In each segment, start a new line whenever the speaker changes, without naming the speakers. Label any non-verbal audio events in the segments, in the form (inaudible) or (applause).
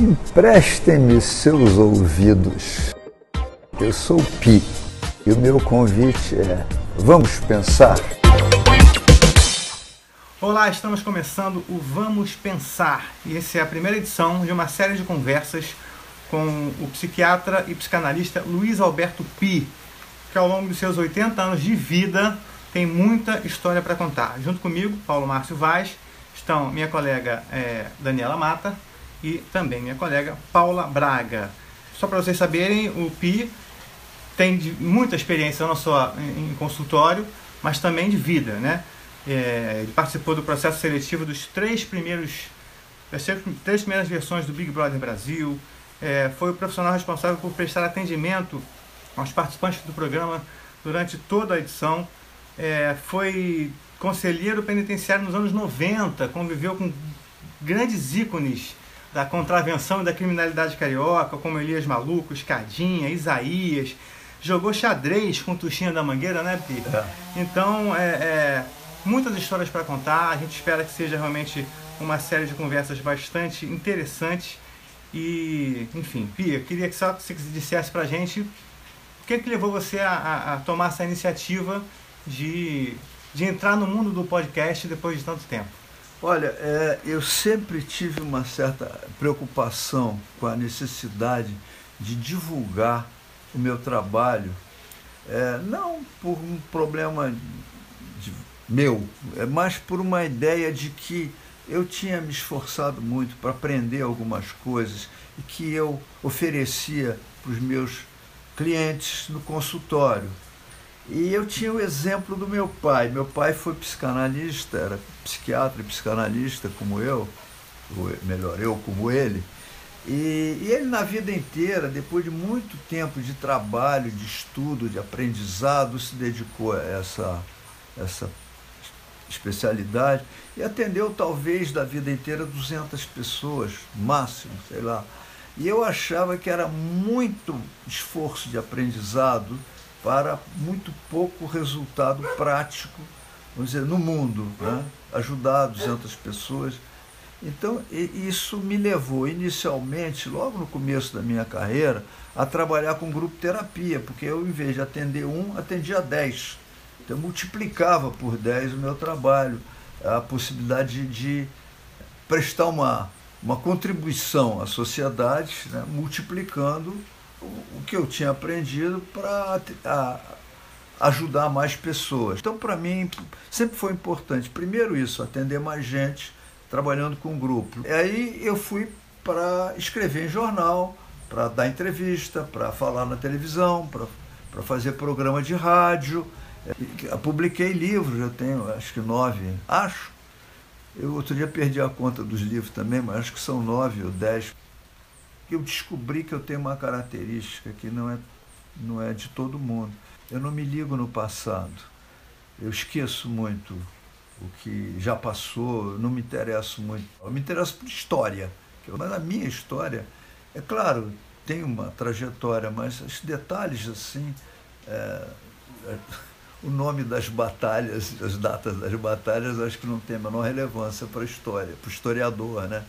Emprestem-me seus ouvidos. Eu sou o Pi e o meu convite é: vamos pensar?
Olá, estamos começando o Vamos Pensar e essa é a primeira edição de uma série de conversas com o psiquiatra e psicanalista Luiz Alberto Pi, que ao longo dos seus 80 anos de vida tem muita história para contar. Junto comigo, Paulo Márcio Vaz, estão minha colega é, Daniela Mata e também minha colega Paula Braga. Só para vocês saberem, o Pi tem muita experiência não só em, em, consultório, mas também de vida, né? É, ele participou do processo seletivo dos três primeiros, das três primeiras versões do Big Brother Brasil. É, foi o profissional responsável por prestar atendimento aos participantes do programa durante toda a edição. É, foi conselheiro penitenciário nos anos 90, conviveu com grandes ícones da contravenção e da criminalidade carioca, como Elias Maluco, Escadinha, Isaías. Jogou xadrez com Tuxinha da Mangueira, né, Pi? É. Então, é, é, muitas histórias para contar. A gente espera que seja realmente uma série de conversas bastante interessantes. E, enfim, Pia, queria que só você dissesse pra gente o que, que levou você a, a, a tomar essa iniciativa de, de entrar no mundo do podcast depois de tanto tempo.
Olha, é, eu sempre tive uma certa preocupação com a necessidade de divulgar o meu trabalho, é, não por um problema de, meu, é por uma ideia de que eu tinha me esforçado muito para aprender algumas coisas e que eu oferecia para os meus clientes no consultório. E eu tinha o exemplo do meu pai. Meu pai foi psicanalista, era psiquiatra e psicanalista como eu, ou melhor, eu como ele. E, e, ele, na vida inteira, depois de muito tempo de trabalho, de estudo, de aprendizado, se dedicou a essa, essa especialidade e atendeu, talvez, da vida inteira 200 pessoas, máximo, sei lá. E eu achava que era muito esforço de aprendizado para muito pouco resultado prático, vamos dizer, no mundo, né? ajudar 200 pessoas. Então, isso me levou inicialmente, logo no começo da minha carreira, a trabalhar com grupo terapia, porque eu, em vez de atender um, atendia 10. Então, eu multiplicava por 10 o meu trabalho, a possibilidade de, de prestar uma, uma contribuição à sociedade, né? multiplicando o que eu tinha aprendido para ajudar mais pessoas. Então, para mim, sempre foi importante, primeiro isso, atender mais gente, trabalhando com um grupo. E aí eu fui para escrever em jornal, para dar entrevista, para falar na televisão, para fazer programa de rádio. Eu publiquei livros, eu tenho acho que nove, acho. Eu outro dia perdi a conta dos livros também, mas acho que são nove ou dez eu descobri que eu tenho uma característica que não é, não é de todo mundo. Eu não me ligo no passado. Eu esqueço muito o que já passou, não me interesso muito. Eu me interesso por história. Mas a minha história, é claro, tem uma trajetória, mas os detalhes assim. É, é, o nome das batalhas, as datas das batalhas, acho que não tem a menor relevância para a história, para o historiador, né?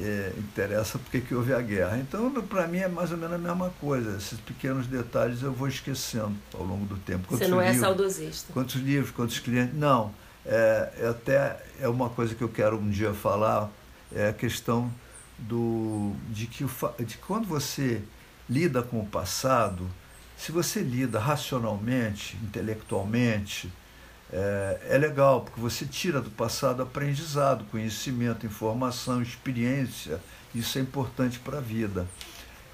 É, interessa porque que houve a guerra. Então, para mim, é mais ou menos a mesma coisa. Esses pequenos detalhes eu vou esquecendo ao longo do tempo.
Quantos Você não é livros, saudosista.
Quantos livros, quantos clientes. Não. É, é, até é uma coisa que eu quero um dia falar, é a questão do, de que de quando você lida com o passado, se você lida racionalmente, intelectualmente, é, é legal, porque você tira do passado aprendizado, conhecimento, informação, experiência. Isso é importante para a vida.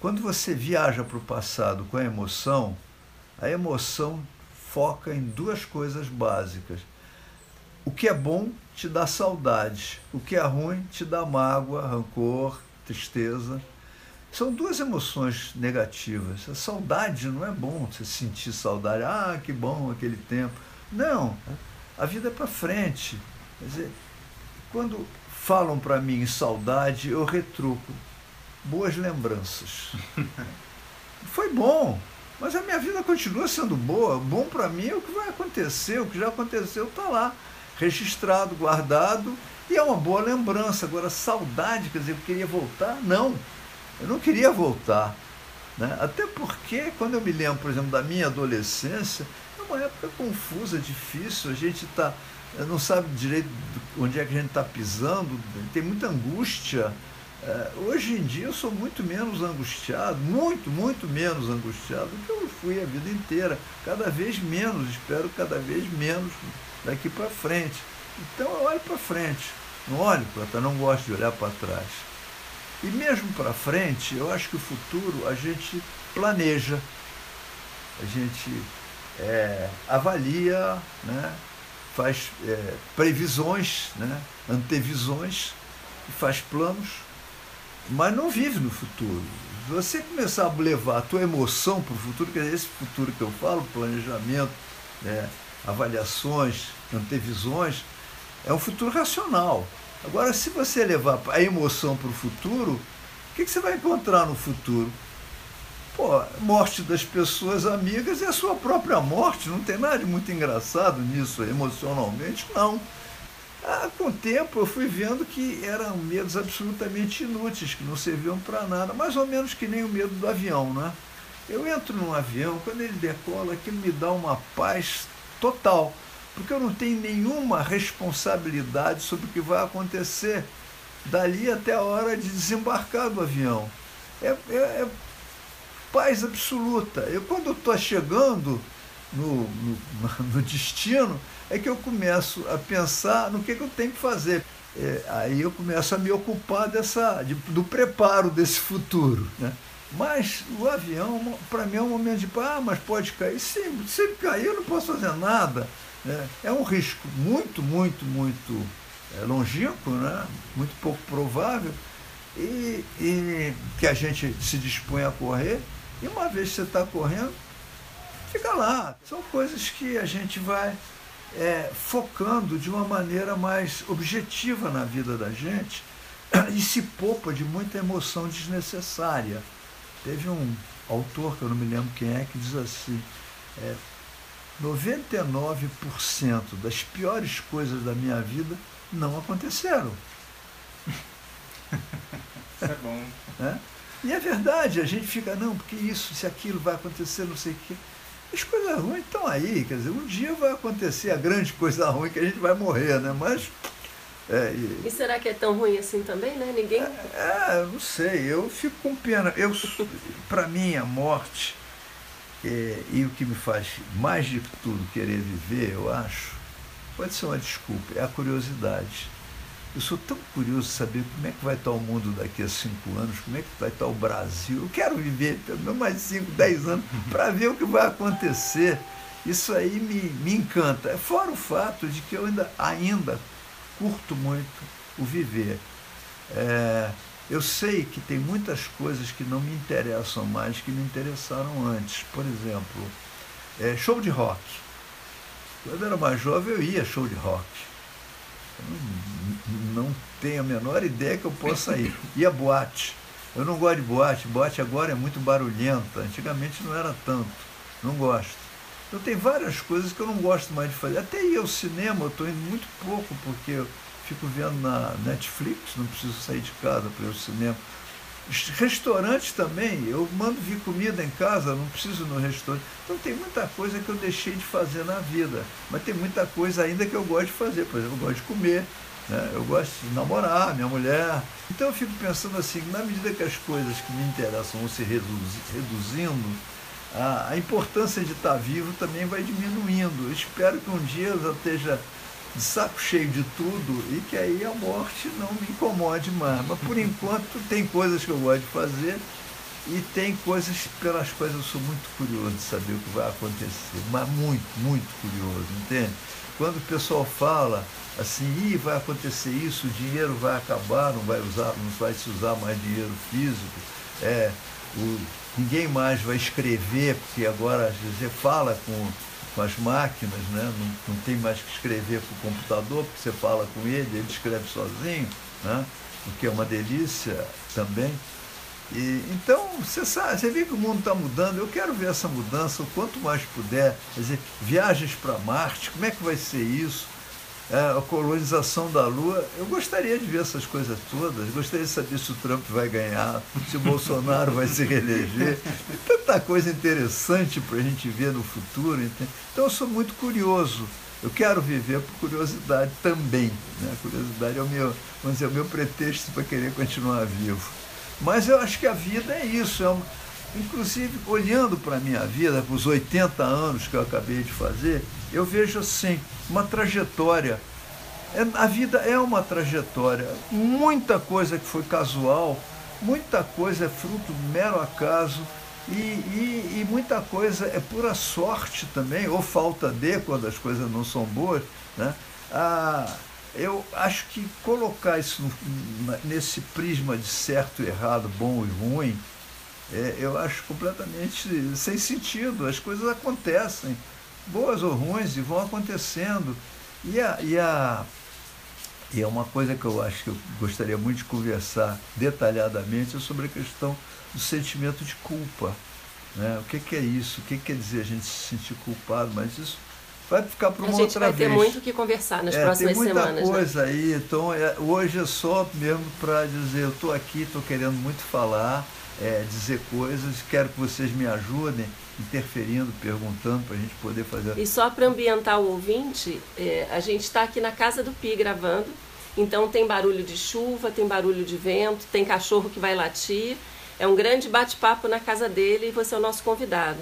Quando você viaja para o passado com a emoção, a emoção foca em duas coisas básicas. O que é bom te dá saudade, o que é ruim te dá mágoa, rancor, tristeza. São duas emoções negativas. A saudade não é bom você sentir saudade. Ah, que bom aquele tempo. Não, a vida é para frente. Quer dizer, quando falam para mim em saudade, eu retruco. Boas lembranças. (laughs) Foi bom, mas a minha vida continua sendo boa. Bom para mim é o que vai acontecer, o que já aconteceu está lá. registrado, guardado, e é uma boa lembrança. Agora, saudade, quer dizer, eu queria voltar? Não, eu não queria voltar. Né? Até porque, quando eu me lembro, por exemplo, da minha adolescência, uma época confusa, difícil, a gente tá, não sabe direito onde é que a gente está pisando, tem muita angústia. É, hoje em dia eu sou muito menos angustiado, muito, muito menos angustiado do que eu fui a vida inteira. Cada vez menos, espero cada vez menos daqui para frente. Então eu olho para frente, não olho para trás, não gosto de olhar para trás. E mesmo para frente, eu acho que o futuro a gente planeja, a gente é, avalia, né, faz é, previsões, né, antevisões, faz planos, mas não vive no futuro. Se você começar a levar a tua emoção para o futuro, que é esse futuro que eu falo, planejamento, né, avaliações, antevisões, é um futuro racional. Agora, se você levar a emoção para o futuro, o que, que você vai encontrar no futuro? Pô, morte das pessoas amigas e a sua própria morte. Não tem nada de muito engraçado nisso, emocionalmente, não. Ah, com o tempo eu fui vendo que eram medos absolutamente inúteis, que não serviam para nada, mais ou menos que nem o medo do avião, né? Eu entro num avião, quando ele decola, aquilo me dá uma paz total porque eu não tenho nenhuma responsabilidade sobre o que vai acontecer dali até a hora de desembarcar do avião. É, é, é paz absoluta. Eu, quando estou chegando no, no, (laughs) no, destino, é que eu começo a pensar no que, que eu tenho que fazer. É, aí eu começo a me ocupar dessa, de, do preparo desse futuro. Né? Mas o avião, para mim, é um momento de, ah, mas pode cair. Sim, se cair, eu não posso fazer nada. É, é um risco muito, muito, muito é, longínquo, né? muito pouco provável, e, e que a gente se dispõe a correr, e uma vez que você está correndo, fica lá. São coisas que a gente vai é, focando de uma maneira mais objetiva na vida da gente e se poupa de muita emoção desnecessária. Teve um autor, que eu não me lembro quem é, que diz assim: é, 99% das piores coisas da minha vida não aconteceram.
Isso é bom.
É? E é verdade, a gente fica, não, porque isso, se aquilo vai acontecer, não sei o quê. As coisas ruins estão aí, quer dizer, um dia vai acontecer a grande coisa ruim que a gente vai morrer, né? Mas.
É, e, e, será que é tão ruim assim também, né? Ninguém.
É, é não sei, eu fico com pena. Eu, para mim, a morte é, e o que me faz mais de tudo querer viver, eu acho, pode ser uma desculpa, é a curiosidade. Eu sou tão curioso de saber como é que vai estar o mundo daqui a cinco anos, como é que vai estar o Brasil. Eu quero viver pelo menos mais cinco, dez anos para ver o que vai acontecer. Isso aí me, me encanta. Fora o fato de que eu ainda, ainda curto muito o viver. É, eu sei que tem muitas coisas que não me interessam mais que me interessaram antes. Por exemplo, é, show de rock. Quando eu era mais jovem, eu ia show de rock. Eu não, tenho a menor ideia que eu possa ir. Ia boate. Eu não gosto de boate. Boate agora é muito barulhenta. Antigamente não era tanto. Não gosto. Eu tenho várias coisas que eu não gosto mais de fazer. Até ir ao cinema eu estou indo muito pouco, porque fico vendo na Netflix, não preciso sair de casa para ir ao cinema. Restaurantes também, eu mando vir comida em casa, não preciso no restaurante. Então tem muita coisa que eu deixei de fazer na vida, mas tem muita coisa ainda que eu gosto de fazer. Por exemplo, eu gosto de comer, né? eu gosto de namorar, minha mulher. Então eu fico pensando assim, na medida que as coisas que me interessam vão se reduzindo, a, a importância de estar vivo também vai diminuindo. Eu espero que um dia eu já esteja de saco cheio de tudo e que aí a morte não me incomode mais. Mas por (laughs) enquanto tem coisas que eu gosto de fazer e tem coisas pelas quais eu sou muito curioso de saber o que vai acontecer. Mas muito, muito curioso, entende? Quando o pessoal fala assim, Ih, vai acontecer isso, o dinheiro vai acabar, não vai usar, não vai se usar mais dinheiro físico, é, o, ninguém mais vai escrever, porque agora você fala com com as máquinas, né? não, não tem mais que escrever com o computador, porque você fala com ele, ele escreve sozinho, né? o que é uma delícia também. E, então, você sabe, você vê que o mundo está mudando, eu quero ver essa mudança o quanto mais puder. Quer dizer, viagens para Marte, como é que vai ser isso? É, a colonização da Lua. Eu gostaria de ver essas coisas todas. Gostaria de saber se o Trump vai ganhar, (laughs) se o Bolsonaro vai se reeleger. Tanta coisa interessante para a gente ver no futuro. Entende? Então eu sou muito curioso. Eu quero viver por curiosidade também. Né? A curiosidade é o meu, vamos dizer, o meu pretexto para querer continuar vivo. Mas eu acho que a vida é isso. É uma, inclusive, olhando para a minha vida, para os 80 anos que eu acabei de fazer, eu vejo assim, uma trajetória. É, a vida é uma trajetória. Muita coisa que foi casual, muita coisa é fruto do mero acaso, e, e, e, muita coisa é pura sorte também, ou falta de, quando as coisas não são boas. Né? Ah, eu acho que colocar isso no, nesse prisma de certo e errado, bom e ruim, é, eu acho completamente sem sentido. As coisas acontecem, boas ou ruins, e vão acontecendo. E, a, e, a, e é uma coisa que eu acho que eu gostaria muito de conversar detalhadamente é sobre a questão do sentimento de culpa. Né? O que, que é isso? O que quer dizer a gente se sentir culpado? Mas isso vai ficar para uma outra vez.
A gente vai ter muito o que conversar nas
é,
próximas
tem muita
semanas.
Né? coisa
né?
aí. Então, é, hoje é só mesmo para dizer, eu estou aqui, estou querendo muito falar, é, dizer coisas, quero que vocês me ajudem, interferindo, perguntando, para a gente poder fazer.
E só para ambientar o ouvinte, é, a gente está aqui na casa do Pi gravando, então tem barulho de chuva, tem barulho de vento, tem cachorro que vai latir. É um grande bate-papo na casa dele e você é o nosso convidado.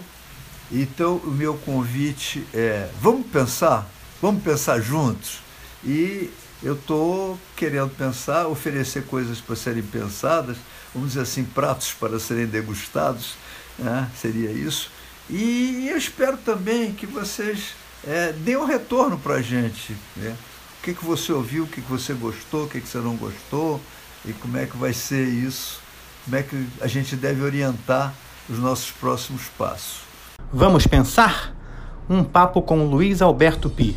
Então, o meu convite é: vamos pensar? Vamos pensar juntos? E eu estou querendo pensar, oferecer coisas para serem pensadas, vamos dizer assim, pratos para serem degustados, né? seria isso. E eu espero também que vocês é, deem um retorno para a gente. Né? O que, que você ouviu, o que, que você gostou, o que, que você não gostou, e como é que vai ser isso, como é que a gente deve orientar os nossos próximos passos.
Vamos pensar? Um papo com Luiz Alberto Pi.